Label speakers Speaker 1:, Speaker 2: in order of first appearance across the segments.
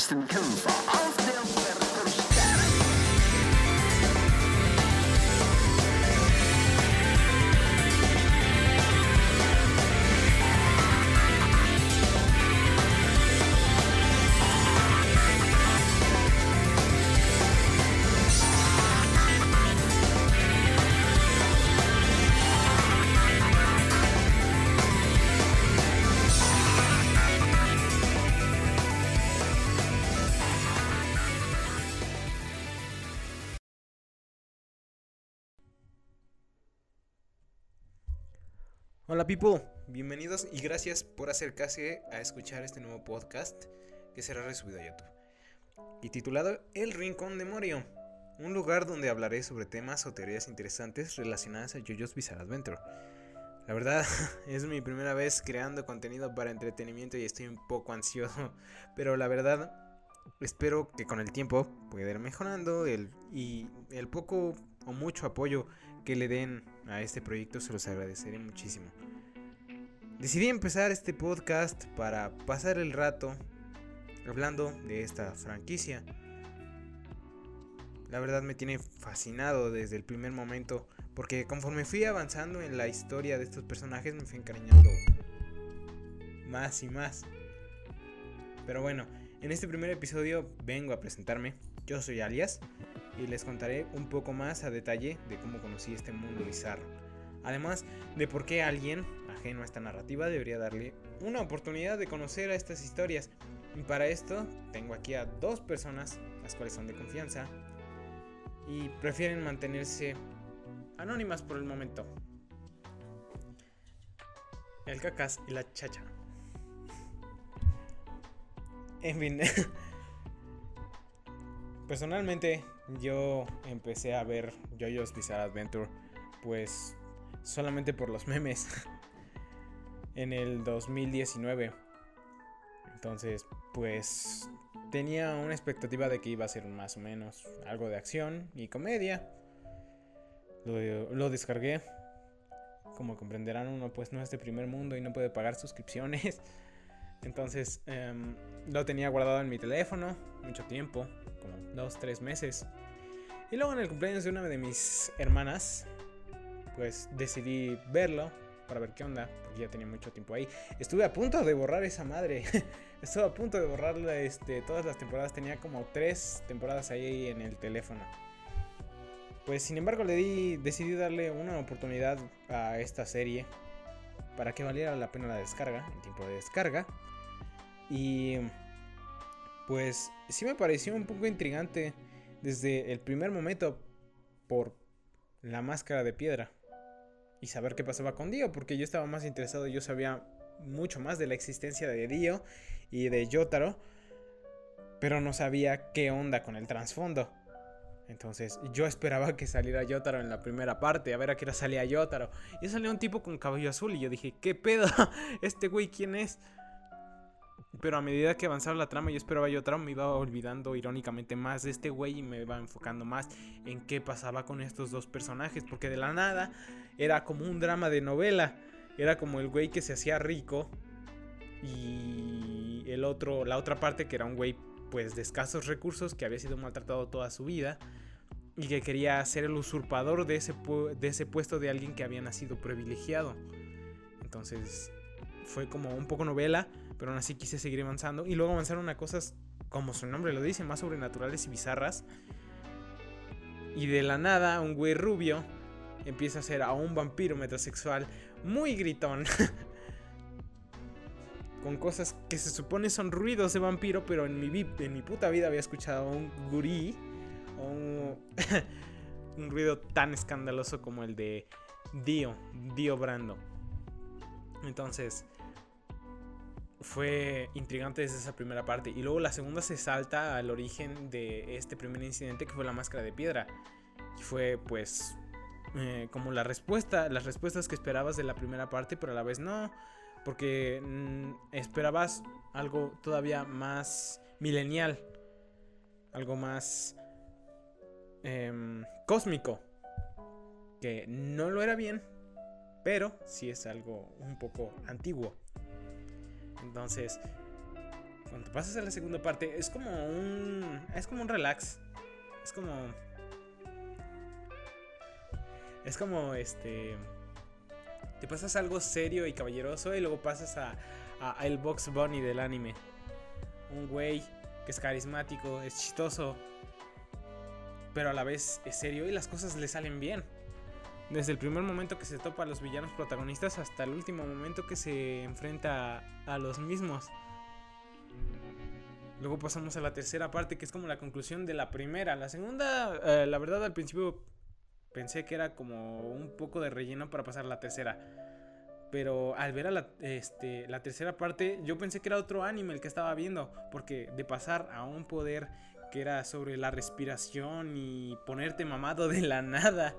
Speaker 1: I'll Kämpfer auf der
Speaker 2: Hola people, bienvenidos y gracias por acercarse a escuchar este nuevo podcast que será resubido a YouTube. Y titulado El Rincón de Morio, un lugar donde hablaré sobre temas o teorías interesantes relacionadas a JoJo's Bizarre Adventure. La verdad, es mi primera vez creando contenido para entretenimiento y estoy un poco ansioso, pero la verdad, espero que con el tiempo pueda ir mejorando el, y el poco o mucho apoyo que le den a este proyecto se los agradeceré muchísimo. Decidí empezar este podcast para pasar el rato hablando de esta franquicia. La verdad me tiene fascinado desde el primer momento porque conforme fui avanzando en la historia de estos personajes me fui encariñando más y más. Pero bueno, en este primer episodio vengo a presentarme. Yo soy Alias y les contaré un poco más a detalle de cómo conocí este mundo bizarro. Además de por qué alguien ajeno a esta narrativa debería darle una oportunidad de conocer a estas historias. Y para esto tengo aquí a dos personas, las cuales son de confianza y prefieren mantenerse anónimas por el momento. El cacas y la chacha. En fin. Personalmente yo empecé a ver JoJo's Bizarre Adventure pues solamente por los memes en el 2019. Entonces, pues tenía una expectativa de que iba a ser más o menos algo de acción y comedia. Lo, descargué. Como comprenderán, uno pues no es de primer mundo y no puede pagar suscripciones. Entonces em, lo tenía guardado en mi teléfono mucho tiempo, como dos, tres meses. Y luego en el cumpleaños de una de mis hermanas, pues decidí verlo para ver qué onda, porque ya tenía mucho tiempo ahí. Estuve a punto de borrar esa madre. Estuve a punto de borrarla este, todas las temporadas. Tenía como tres temporadas ahí en el teléfono. Pues sin embargo le di, decidí darle una oportunidad a esta serie para que valiera la pena la descarga, el tiempo de descarga. Y pues sí me pareció un poco intrigante desde el primer momento por la máscara de piedra y saber qué pasaba con Dio, porque yo estaba más interesado, yo sabía mucho más de la existencia de Dio y de Yotaro, pero no sabía qué onda con el trasfondo. Entonces yo esperaba que saliera Yotaro en la primera parte, a ver a qué hora salía Yotaro. Y salió un tipo con cabello azul y yo dije, ¿qué pedo? ¿Este güey quién es? Pero a medida que avanzaba la trama, yo esperaba Yotaro, me iba olvidando irónicamente más de este güey y me iba enfocando más en qué pasaba con estos dos personajes. Porque de la nada era como un drama de novela. Era como el güey que se hacía rico y el otro, la otra parte que era un güey pues de escasos recursos que había sido maltratado toda su vida y que quería ser el usurpador de ese, de ese puesto de alguien que había nacido privilegiado. Entonces fue como un poco novela, pero aún así quise seguir avanzando y luego avanzaron a cosas como su nombre lo dice, más sobrenaturales y bizarras. Y de la nada, un güey rubio empieza a ser a un vampiro metrosexual muy gritón. con cosas que se supone son ruidos de vampiro, pero en mi, en mi puta vida había escuchado un gurí o un, un ruido tan escandaloso como el de Dio, Dio Brando. Entonces, fue intrigante desde esa primera parte. Y luego la segunda se salta al origen de este primer incidente que fue la máscara de piedra. Y fue pues eh, como la respuesta, las respuestas que esperabas de la primera parte, pero a la vez no. Porque mm, esperabas algo todavía más milenial. Algo más em, cósmico. Que no lo era bien. Pero sí es algo un poco antiguo. Entonces cuando pasas a la segunda parte, es como un. Es como un relax. Es como. Es como este. Te pasas algo serio y caballeroso y luego pasas a, a, el Box Bunny del anime. Un güey que es carismático, es chistoso, pero a la vez es serio y las cosas le salen bien. Desde el primer momento que se topa a los villanos protagonistas hasta el último momento que se enfrenta a los mismos. Luego pasamos a la tercera parte que es como la conclusión de la primera. La segunda, eh, la verdad al principio pensé que era como un poco de relleno para pasar a la tercera. Pero al ver a la, este, la tercera parte, yo pensé que era otro anime el que estaba viendo. Porque de pasar a un poder que era sobre la respiración y ponerte mamado de la nada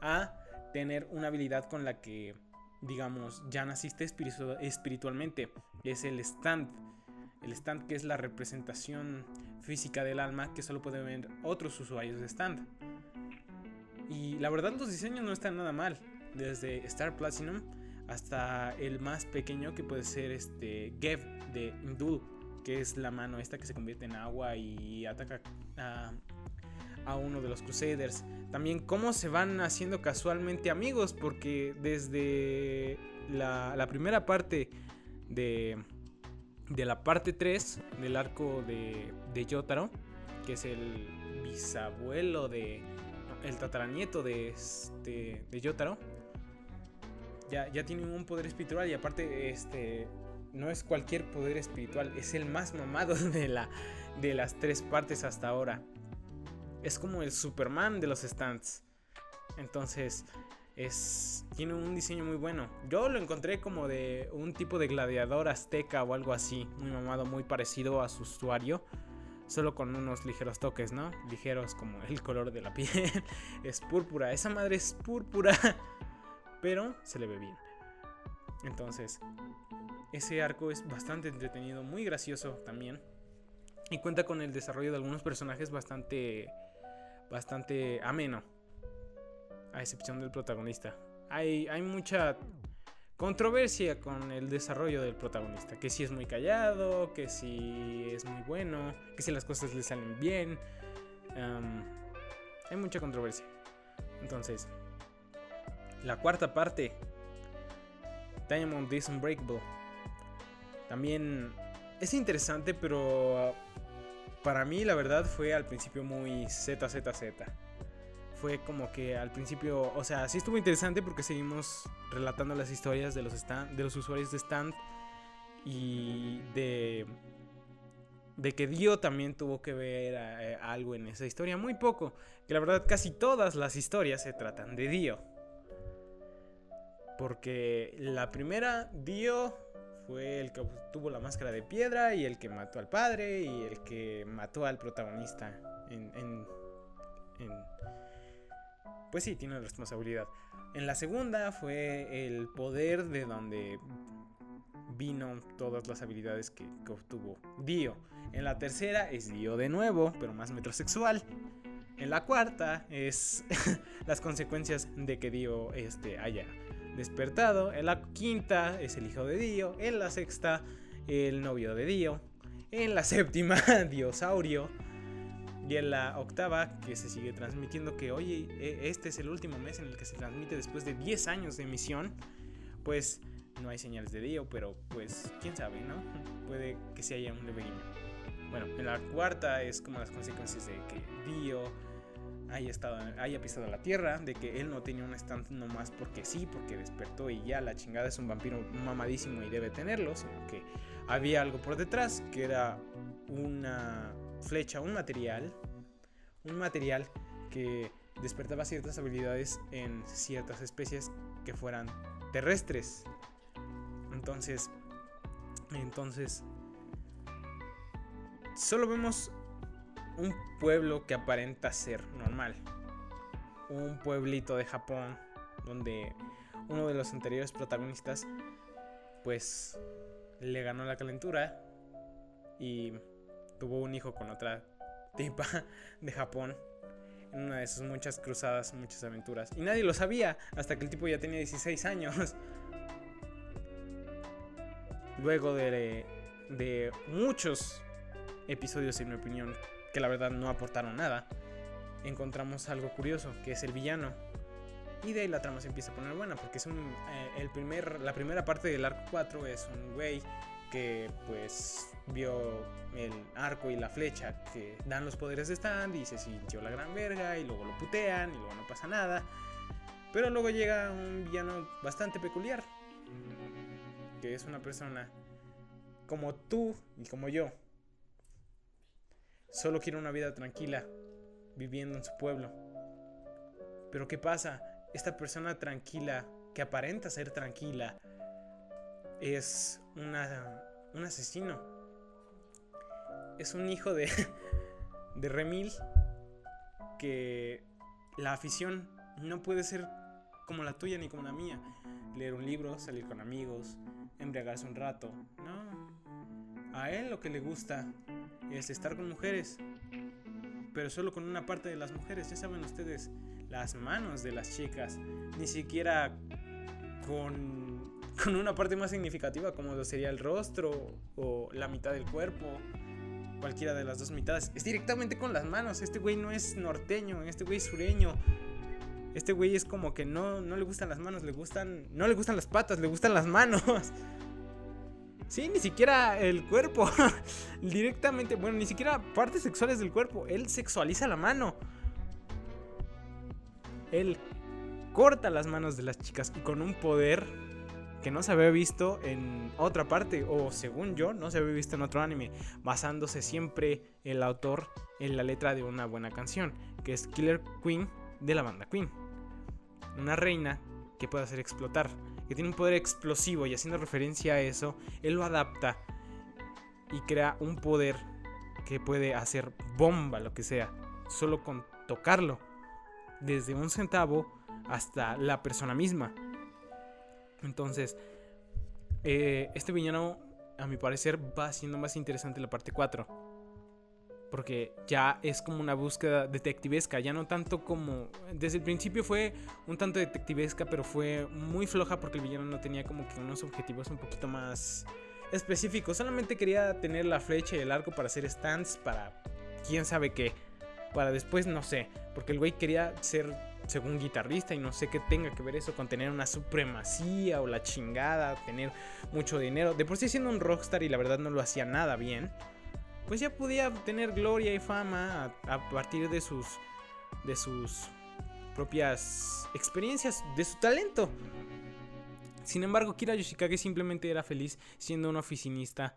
Speaker 2: a tener una habilidad con la que, digamos, ya naciste espiritualmente. Es el stand. El stand que es la representación física del alma que solo pueden ver otros usuarios de stand. Y la verdad los diseños no están nada mal. Desde Star Platinum hasta el más pequeño que puede ser este Gev de Indul, que es la mano esta que se convierte en agua y ataca a, a uno de los Crusaders. También cómo se van haciendo casualmente amigos, porque desde la, primera parte de, de la parte 3 del arco de, de Yotaro, que es el bisabuelo de el tataranieto de, este, de Yotaro, ya, ya tiene un poder espiritual y aparte este, no es cualquier poder espiritual, es el más mamado de, la, de las tres partes hasta ahora. Es como el Superman de los stands. Entonces, es, tiene un diseño muy bueno. Yo lo encontré como de un tipo de gladiador azteca o algo así, muy mamado, muy parecido a su usuario solo con unos ligeros toques, ¿no? Ligeros como el color de la piel. es púrpura, esa madre es púrpura, pero se le ve bien. Entonces, ese arco es bastante entretenido, muy gracioso también. Y cuenta con el desarrollo de algunos personajes bastante bastante ameno. A excepción del protagonista. Hay, hay mucha controversia con el desarrollo del protagonista. Que si es muy callado, que si es muy bueno, que si las cosas le salen bien. hay mucha controversia. Entonces, la cuarta parte, Diamond is Unbreakable. También es interesante, pero para mí la verdad fue al principio muy ZZZ fue como que al principio, o sea, sí estuvo interesante porque seguimos relatando las historias de los, stand, de los usuarios de stand y de, de que Dio también tuvo que ver eh, algo en esa historia, muy poco, que la verdad casi todas las historias se tratan de Dio. Porque la primera, Dio fue el que tuvo la máscara de piedra y el que mató al padre y el que mató al protagonista en, en pues sí, tiene responsabilidad. En la segunda fue el poder de donde vino todas las habilidades que, obtuvo Dio. En la tercera es Dio de nuevo, pero más metrosexual. En la cuarta es las consecuencias de que Dio este, haya despertado. En la quinta es el hijo de Dio. En la sexta, el novio de Dio. En la séptima, Diosaurio. Y en la octava, que se sigue transmitiendo, que oye, e, este es el último mes en el que se transmite después de 10 años de emisión, pues no hay señales de Dio, pero pues quién sabe, ¿no? Puede que se haya un devenir. Bueno, en la cuarta es como las consecuencias de que Dio haya, estado, haya pisado la tierra, de que él no tenía un stand nomás porque sí, porque despertó y ya la chingada es un vampiro mamadísimo y debe tenerlo, sino que había algo por detrás que era una flecha, un material, un material que despertaba ciertas habilidades en ciertas especies que fueran terrestres. Entonces, entonces, solo vemos un pueblo que aparenta ser normal. Un pueblito de Japón donde uno de los anteriores protagonistas pues le ganó la calentura y tuvo un hijo con otra tipa de Japón. En una de sus muchas cruzadas, muchas aventuras. Y nadie lo sabía hasta que el tipo ya tenía 16 años. Luego de, de muchos episodios, en mi opinión, que la verdad no aportaron nada, encontramos algo curioso, que es el villano. Y de ahí la trama se empieza a poner buena, porque es un, eh, el primer, la primera parte del arco 4 es un güey que pues vio el arco y la flecha que dan los poderes de Stand y se sintió la gran verga y luego lo putean y luego no pasa nada. Pero luego llega un villano bastante peculiar, que es una persona como tú y como yo. Solo quiere una vida tranquila, viviendo en su pueblo. Pero ¿qué pasa? Esta persona tranquila, que aparenta ser tranquila, es una, un asesino. Es un hijo de, de Remil que la afición no puede ser como la tuya ni como la mía. Leer un libro, salir con amigos, embriagarse un rato. No. A él lo que le gusta es estar con mujeres. Pero solo con una parte de las mujeres. Ya saben ustedes, las manos de las chicas. Ni siquiera con, con una parte más significativa como sería el rostro o la mitad del cuerpo. Cualquiera de las dos mitades. Es directamente con las manos. Este güey no es norteño, este güey es sureño. Este güey es como que no, no le gustan las manos, le gustan. No le gustan las patas, le gustan las manos. Sí, ni siquiera el cuerpo. Directamente, bueno, ni siquiera partes sexuales del cuerpo. Él sexualiza la mano. Él corta las manos de las chicas y con un poder que no se había visto en otra parte, o según yo, no se había visto en otro anime, basándose siempre el autor en la letra de una buena canción, que es Killer Queen de la banda Queen. Una reina que puede hacer explotar, que tiene un poder explosivo y haciendo referencia a eso, él lo adapta y crea un poder que puede hacer bomba, lo que sea, solo con tocarlo, desde un centavo hasta la persona misma. Entonces, eh, este villano, a mi parecer, va siendo más interesante la parte 4 porque ya es como una búsqueda detectivesca, ya no tanto como desde el principio fue un tanto detectivesca, pero fue muy floja porque el villano no tenía como que unos objetivos un poquito más específicos, solamente quería tener la flecha y el arco para hacer stands para quién sabe qué, para después no sé, porque el güey quería ser según guitarrista y no sé qué tenga que ver eso con tener una supremacía o la chingada, tener mucho dinero, de por sí siendo un rockstar y la verdad no lo hacía nada bien pues ya podía tener gloria y fama a, partir de sus de sus propias experiencias, de su talento. Sin embargo, Kira Yoshikage simplemente era feliz siendo un oficinista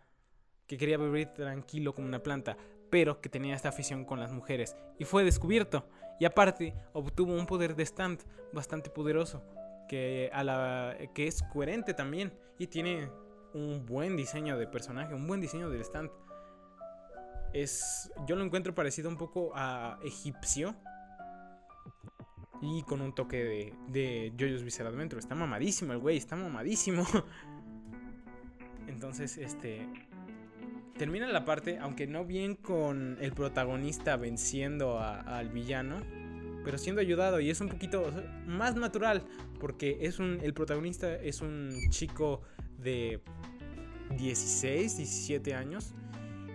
Speaker 2: que quería vivir tranquilo como una planta, pero que tenía esta afición con las mujeres y fue descubierto. Y aparte, obtuvo un poder de stand bastante poderoso, que, a la, que es coherente también y tiene un buen diseño de personaje, un buen diseño del stand es yo lo encuentro parecido un poco a egipcio y con un toque de, de JoJo's Bizarre Adventure. Está mamadísimo el güey, está mamadísimo. Entonces, este termina la parte, aunque no bien con el protagonista venciendo al villano, pero siendo ayudado y es un poquito más natural porque es un el protagonista es un chico de 16, 17 años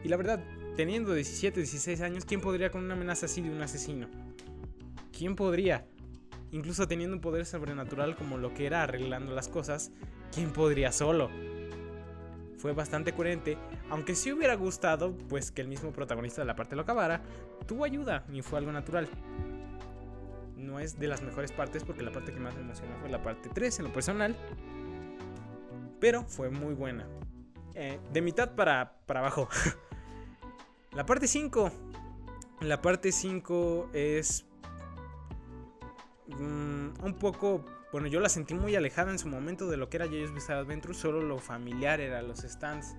Speaker 2: y la verdad teniendo 17, 16 años, ¿quién podría con una amenaza así de un asesino? ¿Quién podría? Incluso teniendo un poder sobrenatural como lo que era arreglando las cosas, ¿quién podría solo? Fue bastante coherente, aunque si hubiera gustado, pues que el mismo protagonista de la parte lo acabara, tuvo ayuda y fue algo natural. No es de las mejores partes porque la parte que más me emocionó fue la parte 3 en lo personal, pero fue muy buena. Eh, de mitad para, para abajo. La parte 5. La parte 5 es mm, un poco, bueno, yo la sentí muy alejada en su momento de lo que era JoJo's Bizarre Adventure, solo lo familiar era los stands,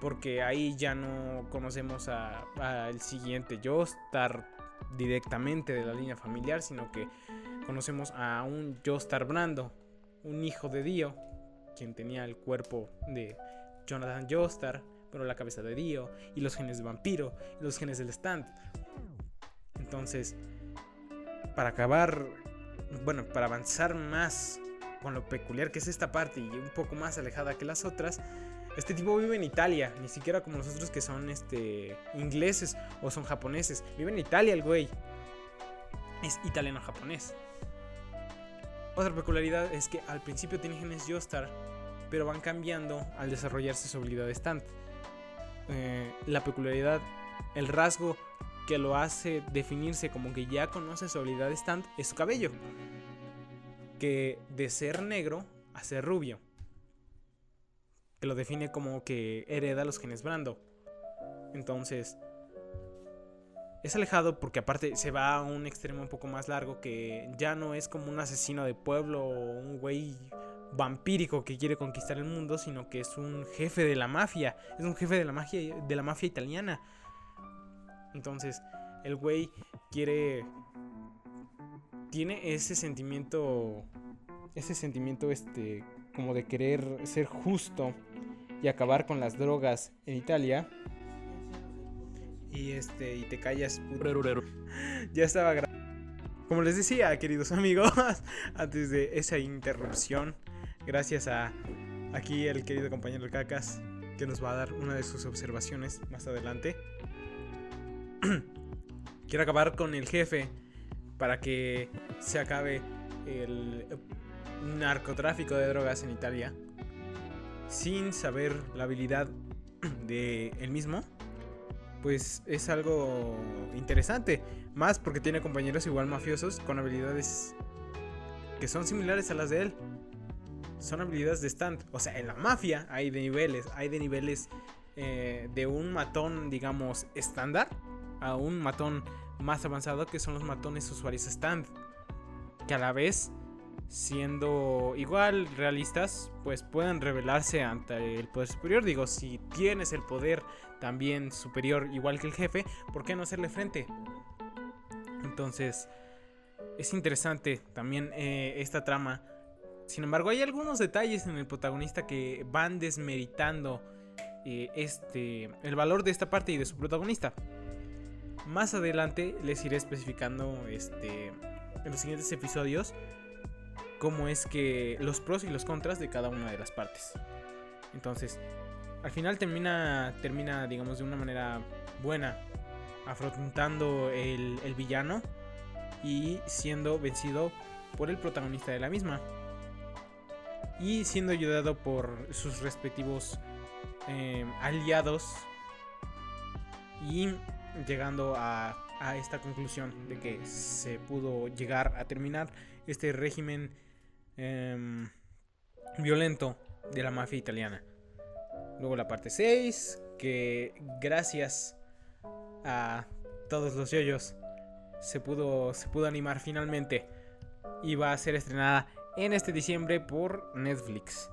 Speaker 2: porque ahí ya no conocemos al siguiente Joestar directamente de la línea familiar, sino que conocemos a un Joestar Brando, un hijo de Dio, quien tenía el cuerpo de Jonathan Joestar pero la cabeza de Dio, y los genes de vampiro, y los genes del stand. Entonces, para acabar, bueno, para avanzar más con lo peculiar que es esta parte y un poco más alejada que las otras, Este tipo vive en Italia, ni siquiera como nosotros que son este ingleses o son japoneses. Vive en Italia el güey. Es italiano-japonés. Otra peculiaridad es que al principio tiene genes Joestar, pero van cambiando al desarrollarse su habilidad de stand. Eh, la peculiaridad, el rasgo que lo hace definirse como que ya conoce su habilidad de stand es su cabello. Que de ser negro a ser rubio. Que lo define como que hereda los genes Brando. Entonces, es alejado porque aparte se va a un extremo un poco más largo que ya no es como un asesino de pueblo o un güey vampírico que quiere conquistar el mundo, sino que es un jefe de la mafia, es un jefe de la mafia de la mafia italiana. Entonces, el güey quiere tiene ese sentimiento ese sentimiento este como de querer ser justo y acabar con las drogas en Italia y este y te callas. Ya estaba Como les decía, queridos amigos, antes de esa interrupción, gracias a aquí el querido compañero Cacas que nos va a dar una de sus observaciones más adelante. Quiero acabar con el jefe para que se acabe el narcotráfico de drogas en Italia sin saber la habilidad de él mismo pues es algo interesante. Más porque tiene compañeros igual mafiosos con habilidades que son similares a las de él. Son habilidades de stand. O sea, en la mafia hay de niveles. Hay de niveles eh, de un matón, digamos, estándar a un matón más avanzado que son los matones usuarios stand. Que a la vez siendo igual realistas, pues pueden revelarse ante el poder superior. Digo, si tienes el poder también superior igual que el jefe, ¿por qué no hacerle frente? Entonces, es interesante también eh, esta trama. Sin embargo, hay algunos detalles en el protagonista que van desmeritando eh, este, el valor de esta parte y de su protagonista. Más adelante les iré especificando este, en los siguientes episodios cómo es que los pros y los contras de cada una de las partes. Entonces, al final termina, termina digamos, de una manera buena, afrontando el, el villano y siendo vencido por el protagonista de la misma. Y siendo ayudado por sus respectivos eh, aliados. Y llegando a, a, esta conclusión de que se pudo llegar a terminar este régimen Em, violento de la mafia italiana. Luego la parte 6, que gracias a todos los yoyos se pudo, se pudo animar finalmente y va a ser estrenada en este diciembre por Netflix.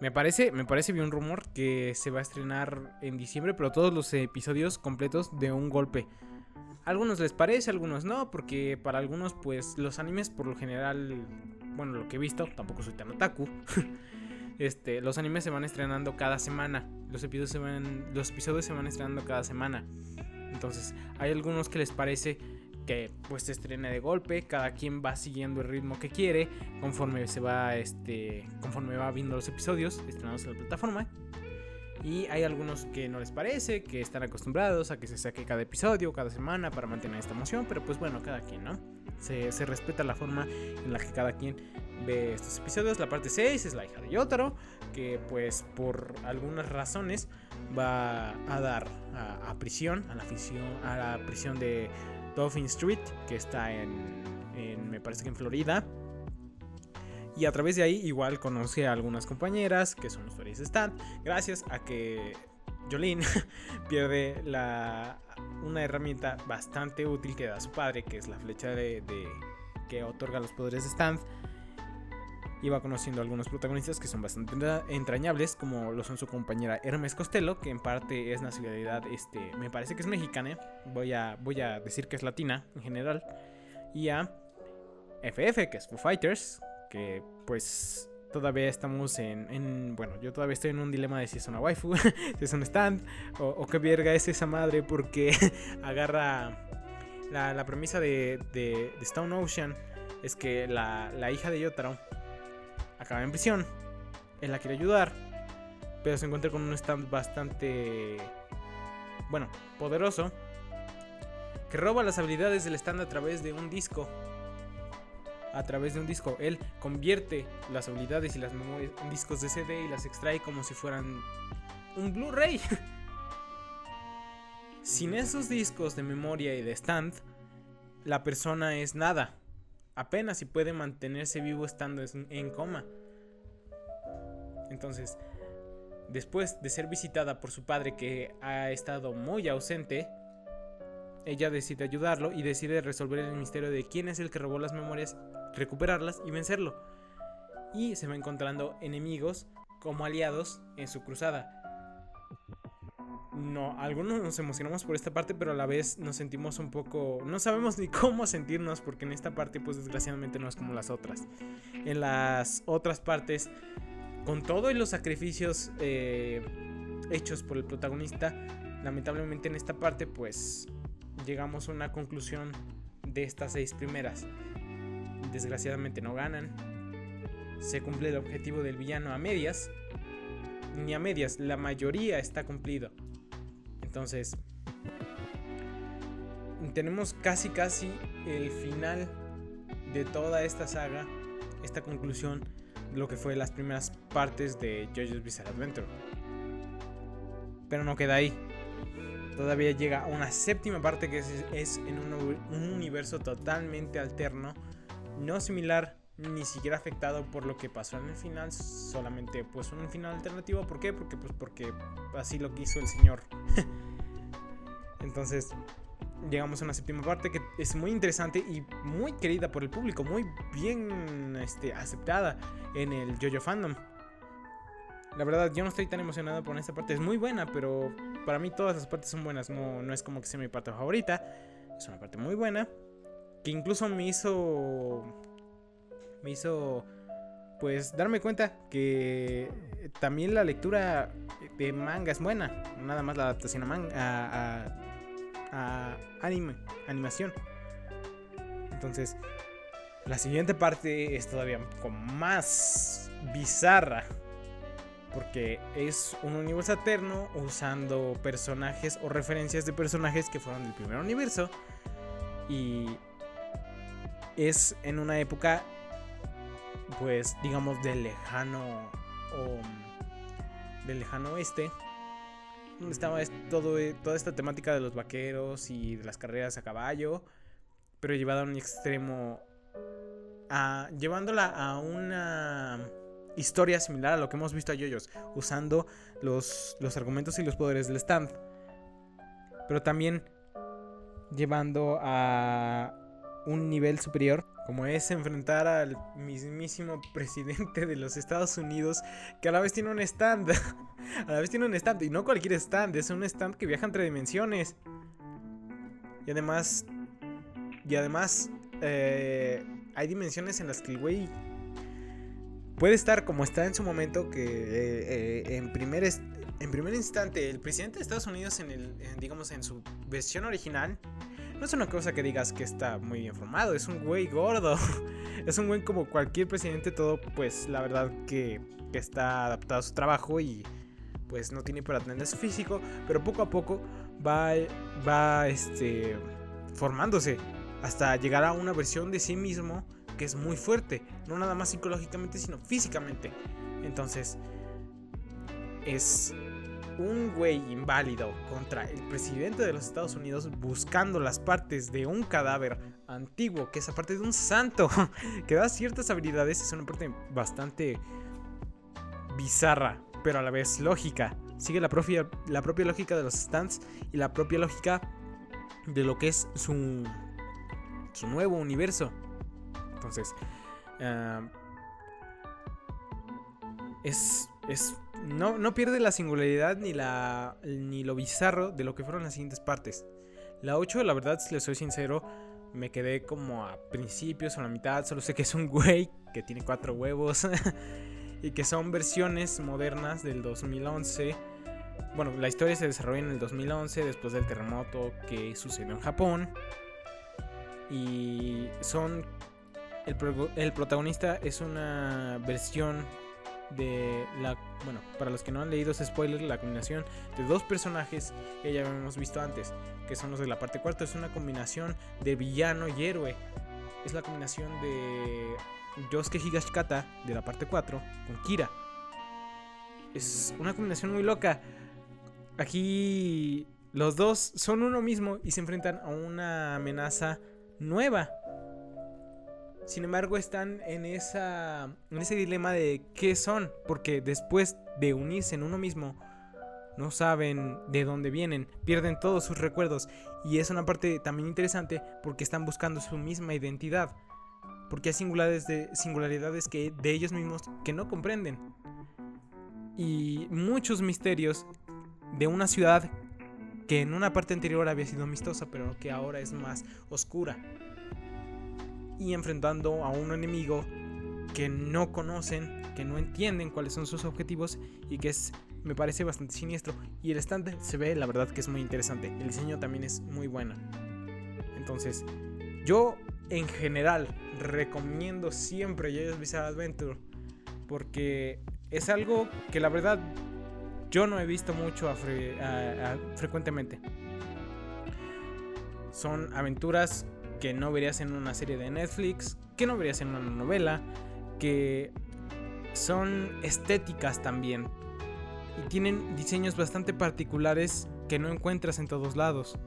Speaker 2: Me parece, me parece bien un rumor que se va a estrenar en diciembre, pero todos los episodios completos de un golpe. algunos les parece, algunos no, porque para algunos pues los animes por lo general bueno, lo que he visto, tampoco soy tan otaku. este, los animes se van estrenando cada semana. Los episodios se van, los episodios se van estrenando cada semana. Entonces, hay algunos que les parece que pues se estrene de golpe, cada quien va siguiendo el ritmo que quiere conforme se va este conforme va viendo los episodios estrenados en la plataforma. Y hay algunos que no les parece, que están acostumbrados a que se saque cada episodio, cada semana para mantener esta emoción, pero pues bueno, cada quien, ¿no? Se, respeta la forma en la que cada quien ve estos episodios. La parte 6 es la hija de Yotaro, que pues por algunas razones va a dar a, prisión, a la, a la prisión de Dolphin Street, que está en, me parece que en Florida. Y a través de ahí igual conoce a algunas compañeras que son usuarios de stand, gracias a que Jolene pierde la, una herramienta bastante útil que da su padre, que es la flecha de, que otorga los poderes de Stand. Y va conociendo a algunos protagonistas que son bastante entrañables, como lo son su compañera Hermes Costello, que en parte es nacionalidad, este, me parece que es mexicana, voy a, voy a decir que es latina en general, y a FF, que es Foo Fighters, que pues todavía estamos en, Bueno, yo todavía estoy en un dilema de si es una waifu, si es un stand, o, qué verga es esa madre porque agarra. La, premisa de, de, Stone Ocean es que la, hija de Yotaro acaba en prisión. Él la quiere ayudar, pero se encuentra con un stand bastante, bueno, poderoso, que roba las habilidades del stand a través de un disco. A través de un disco. Él convierte las habilidades y las memorias en discos de CD y las extrae como si fueran un Blu-ray. Sin esos discos de memoria y de stand, la persona es nada. Apenas si puede mantenerse vivo estando en coma. Entonces, después de ser visitada por su padre que ha estado muy ausente, ella decide ayudarlo y decide resolver el misterio de quién es el que robó las memorias, recuperarlas y vencerlo. Y se va encontrando enemigos como aliados en su cruzada. No, algunos nos emocionamos por esta parte, pero a la vez nos sentimos un poco... No sabemos ni cómo sentirnos porque en esta parte pues desgraciadamente no es como las otras. En las otras partes, con todo y los sacrificios eh, hechos por el protagonista, lamentablemente en esta parte pues llegamos a una conclusión de estas seis primeras. Desgraciadamente no ganan. Se cumple el objetivo del villano a medias. Ni a medias, la mayoría está cumplido. Entonces, tenemos casi casi el final de toda esta saga, esta conclusión de lo que fue las primeras partes de JoJo's Bizarre Adventure. Pero no queda ahí todavía llega una séptima parte que es, en un, universo totalmente alterno, no similar ni siquiera afectado por lo que pasó en el final, solamente pues un final alternativo. ¿Por qué? Porque pues porque así lo quiso el señor. Entonces, llegamos a una séptima parte que es muy interesante y muy querida por el público, muy bien este, aceptada en el JoJo fandom. La verdad, yo no estoy tan emocionado por esta parte. Es muy buena, pero para mí todas las partes son buenas. No, no es como que sea mi parte favorita. Es una parte muy buena. Que incluso me hizo. Me hizo. Pues darme cuenta que también la lectura de manga es buena. Nada más la adaptación a manga. A, a anime. Animación. Entonces. La siguiente parte es todavía con más bizarra porque es un universo eterno usando personajes o referencias de personajes que fueron del primer universo. Y es en una época, pues digamos, del lejano o del lejano oeste. Donde estaba todo, toda esta temática de los vaqueros y de las carreras a caballo. Pero llevada a un extremo. A, llevándola a una historia similar a lo que hemos visto a Yoyos, usando los, los argumentos y los poderes del stand. Pero también llevando a un nivel superior, como es enfrentar al mismísimo presidente de los Estados Unidos, que a la vez tiene un stand. a la vez tiene un stand, y no cualquier stand, es un stand que viaja entre dimensiones. Y además, y además, eh, hay dimensiones en las que el güey puede estar como está en su momento, que eh, eh, en, primer en primer instante el presidente de Estados Unidos, en el, digamos, en su versión original, no es una cosa que digas que está muy bien formado, es un güey gordo. es un güey como cualquier presidente, todo pues la verdad que, está adaptado a su trabajo y pues no tiene para atender su físico, pero poco a poco va, va este, formándose hasta llegar a una versión de sí mismo que es muy fuerte, no nada más psicológicamente, sino físicamente. Entonces, es un güey inválido contra el presidente de los Estados Unidos buscando las partes de un cadáver antiguo, que es aparte de un santo, que da ciertas habilidades, es una parte bastante bizarra, pero a la vez lógica. Sigue la propia, la propia lógica de los stands y la propia lógica de lo que es su, su nuevo universo. Entonces, es, es no, no, pierde la singularidad ni, la, ni lo bizarro de lo que fueron las siguientes partes. La 8, la verdad, si le soy sincero, me quedé como a principios o a la mitad. Solo sé que es un güey que tiene cuatro huevos y que son versiones modernas del 2011. Bueno, la historia se desarrolla en el 2011 después del terremoto que sucedió en Japón. Y son el, protagonista es una versión de la. Bueno, para los que no han leído ese spoiler, la combinación de dos personajes que ya habíamos visto antes, que son los de la parte cuarta. Es una combinación de villano y héroe. Es la combinación de Yosuke Higashikata de la parte 4 con Kira. Es una combinación muy loca. Aquí los dos son uno mismo y se enfrentan a una amenaza nueva. Sin embargo, están en, esa, en ese dilema de qué son, porque después de unirse en uno mismo, no saben de dónde vienen, pierden todos sus recuerdos. Y es una parte también interesante porque están buscando su misma identidad. Porque hay singularidades, de, singularidades que, de ellos mismos que no comprenden. Y muchos misterios de una ciudad que en una parte anterior había sido amistosa, pero que ahora es más oscura y enfrentando a un enemigo que no conocen, que no entienden cuáles son sus objetivos y que es me parece bastante siniestro y el stand se ve la verdad que es muy interesante. El diseño también es muy bueno. Entonces, yo en general recomiendo siempre JoJo's Bizarre Adventure porque es algo que la verdad yo no he visto mucho frecuentemente. Son aventuras que no verías en una serie de Netflix, que no verías en una novela, que son estéticas también y tienen diseños bastante particulares que no encuentras en todos lados.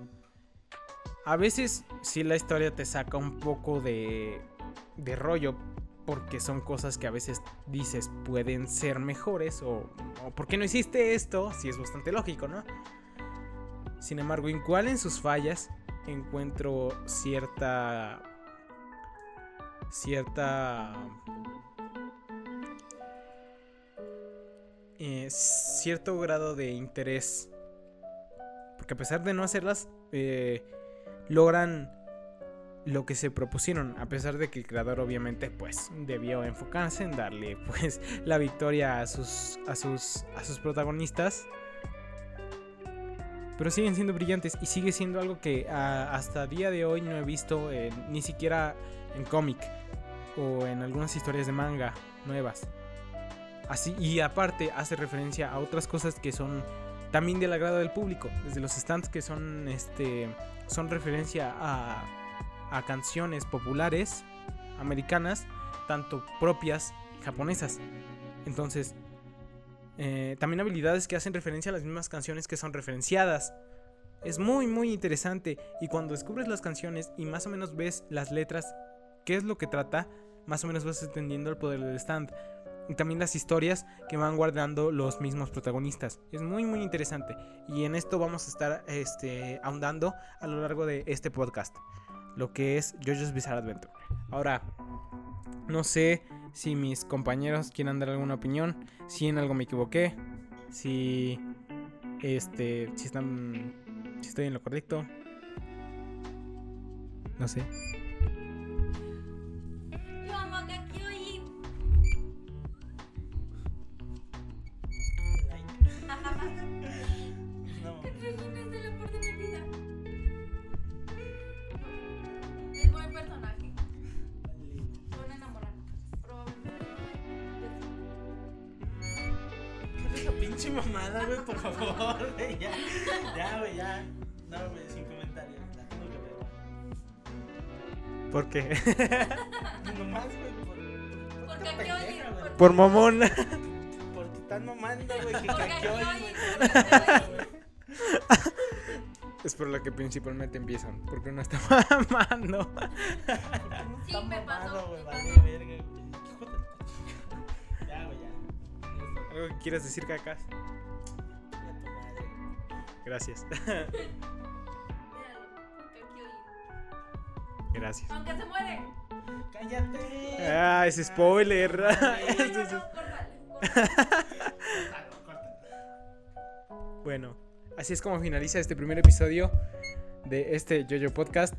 Speaker 2: A veces sí la historia te saca un poco de, de rollo porque son cosas que a veces dices pueden ser mejores o, ¿por qué no hiciste esto? Si es bastante lógico, ¿no? Sin embargo, igual en sus fallas, encuentro cierta cierta eh, cierto grado de interés. Porque a pesar de no hacerlas eh, logran lo que se propusieron a pesar de que el creador obviamente pues debió enfocarse en darle pues la victoria a sus a sus a sus protagonistas pero siguen siendo brillantes y sigue siendo algo que ah, hasta día de hoy no he visto ni siquiera en cómic o en algunas historias de manga nuevas. Así, y aparte hace referencia a otras cosas que son también del agrado del público, desde los stands que son, este, son referencia a, a canciones populares americanas, tanto propias japonesas. Entonces, eh, también habilidades que hacen referencia a las mismas canciones que son referenciadas. Es muy muy interesante y cuando descubres las canciones y más o menos ves las letras, qué es lo que trata, más o menos vas entendiendo el poder del stand. Y también las historias que van guardando los mismos protagonistas. Es muy muy interesante. Y en esto vamos a estar este, ahondando a lo largo de este podcast. Lo que es JoJo's Bizarre Adventure. Ahora, no sé si mis compañeros quieren dar alguna opinión, si en algo me equivoqué, si este, si están, si estoy en lo correcto, no sé.
Speaker 3: Mamada, güey, por favor, güey. Ya, ya, güey, ya. No, güey, sin comentarios. La tengo que ver.
Speaker 2: ¿Por qué?
Speaker 3: Nomás, güey, por.
Speaker 4: Porque aquí oye.
Speaker 2: Por, por mamón.
Speaker 3: Porque están mamando, güey, que güey.
Speaker 2: Es por lo que principalmente empiezan, porque uno está mamando.
Speaker 4: Sí, me pasó, me
Speaker 3: vale,
Speaker 4: pasó.
Speaker 2: ¿Algo que quieras decir, Cacas? Gracias. Gracias.
Speaker 4: Aunque se muere.
Speaker 3: Cállate.
Speaker 2: Ah, es spoiler. Bueno, así es como finaliza este primer episodio de este Jojo Podcast.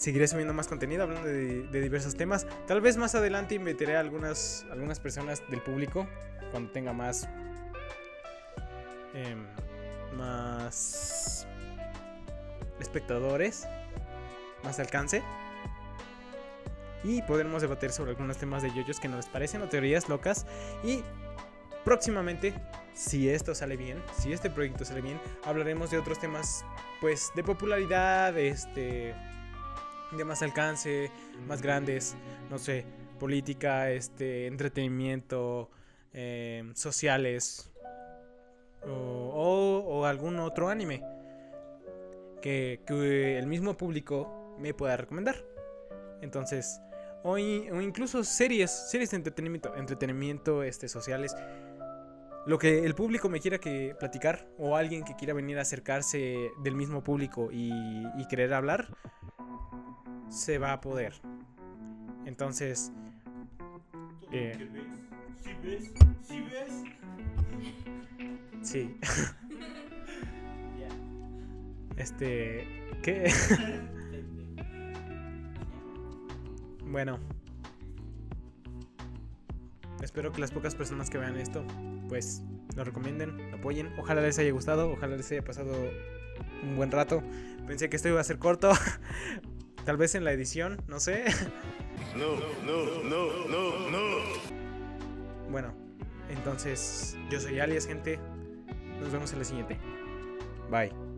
Speaker 2: Seguiré subiendo más contenido hablando de, de diversos temas. Tal vez más adelante invitaré a algunas, algunas personas del público cuando tenga más. em, más. espectadores. Más alcance. y podremos debatir sobre algunos temas de yoyos que nos parecen o teorías locas y próximamente si esto sale bien, si este proyecto sale bien, hablaremos de otros temas pues de popularidad, este de más alcance, más grandes, no sé, política, este entretenimiento, eh, sociales o, o- o algún otro anime que, que el mismo público me pueda recomendar. Entonces, o, o incluso series, series de entretenimiento, entretenimiento este, sociales. Lo que el público me quiera que platicar o alguien que quiera venir a acercarse del mismo público y, y querer hablar, se va a poder. Entonces, Eh.
Speaker 3: ¿Sí ves? ¿Sí ves?
Speaker 2: sí.
Speaker 3: Ya.
Speaker 2: Este, ¿qué? Bueno. Espero que las pocas personas que vean esto, pues lo recomienden, lo apoyen. Ojalá les haya gustado, ojalá les haya pasado un buen rato. Pensé que esto iba a ser corto. Tal vez en la edición, no sé.
Speaker 5: No, no, no, no, no.
Speaker 2: Bueno, entonces yo soy Alias, gente. Nos vemos en la siguiente. Bye.